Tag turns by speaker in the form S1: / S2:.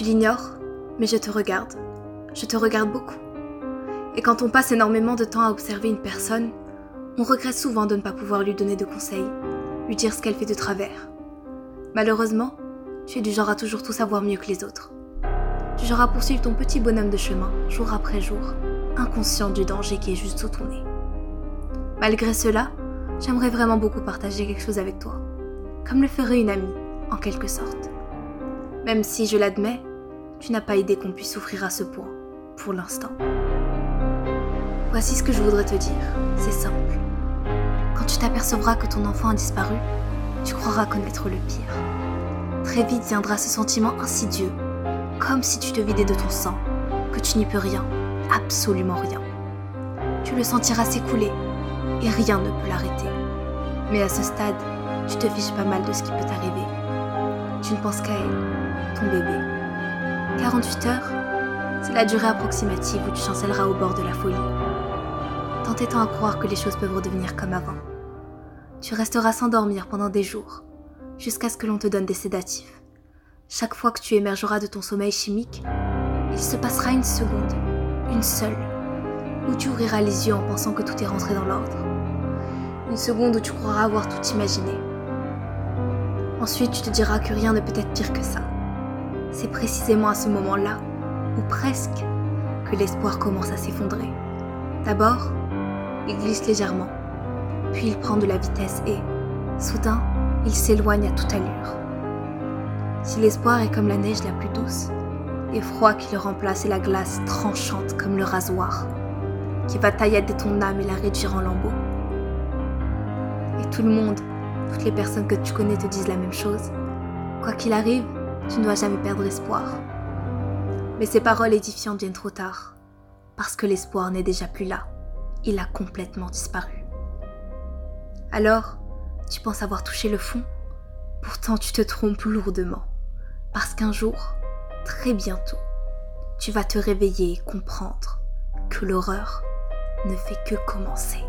S1: Tu l'ignores, mais je te regarde. Je te regarde beaucoup. Et quand on passe énormément de temps à observer une personne, on regrette souvent de ne pas pouvoir lui donner de conseils, lui dire ce qu'elle fait de travers. Malheureusement, tu es du genre à toujours tout savoir mieux que les autres. Du genre à poursuivre ton petit bonhomme de chemin, jour après jour, inconscient du danger qui est juste sous ton nez. Malgré cela, j'aimerais vraiment beaucoup partager quelque chose avec toi, comme le ferait une amie, en quelque sorte. Même si, je l'admets, tu n'as pas idée qu'on puisse souffrir à ce point, pour l'instant. Voici ce que je voudrais te dire, c'est simple. Quand tu t'apercevras que ton enfant a disparu, tu croiras connaître le pire. Très vite viendra ce sentiment insidieux, comme si tu te vidais de ton sang, que tu n'y peux rien, absolument rien. Tu le sentiras s'écouler, et rien ne peut l'arrêter. Mais à ce stade, tu te fiches pas mal de ce qui peut t'arriver. Tu ne penses qu'à elle, ton bébé. 48 heures, c'est la durée approximative où tu chancelleras au bord de la folie. T'entêtant à croire que les choses peuvent redevenir comme avant. Tu resteras sans dormir pendant des jours, jusqu'à ce que l'on te donne des sédatifs. Chaque fois que tu émergeras de ton sommeil chimique, il se passera une seconde, une seule, où tu ouvriras les yeux en pensant que tout est rentré dans l'ordre. Une seconde où tu croiras avoir tout imaginé. Ensuite, tu te diras que rien ne peut être pire que ça. C'est précisément à ce moment-là, ou presque, que l'espoir commence à s'effondrer. D'abord, il glisse légèrement, puis il prend de la vitesse et, soudain, il s'éloigne à toute allure. Si l'espoir est comme la neige la plus douce, l'effroi qui le remplace est la glace tranchante comme le rasoir, qui va taillader ton âme et la réduire en lambeaux. Et tout le monde, toutes les personnes que tu connais te disent la même chose. Quoi qu'il arrive, tu ne dois jamais perdre espoir. Mais ces paroles édifiantes viennent trop tard, parce que l'espoir n'est déjà plus là. Il a complètement disparu. Alors, tu penses avoir touché le fond? Pourtant, tu te trompes lourdement, parce qu'un jour, très bientôt, tu vas te réveiller et comprendre que l'horreur ne fait que commencer.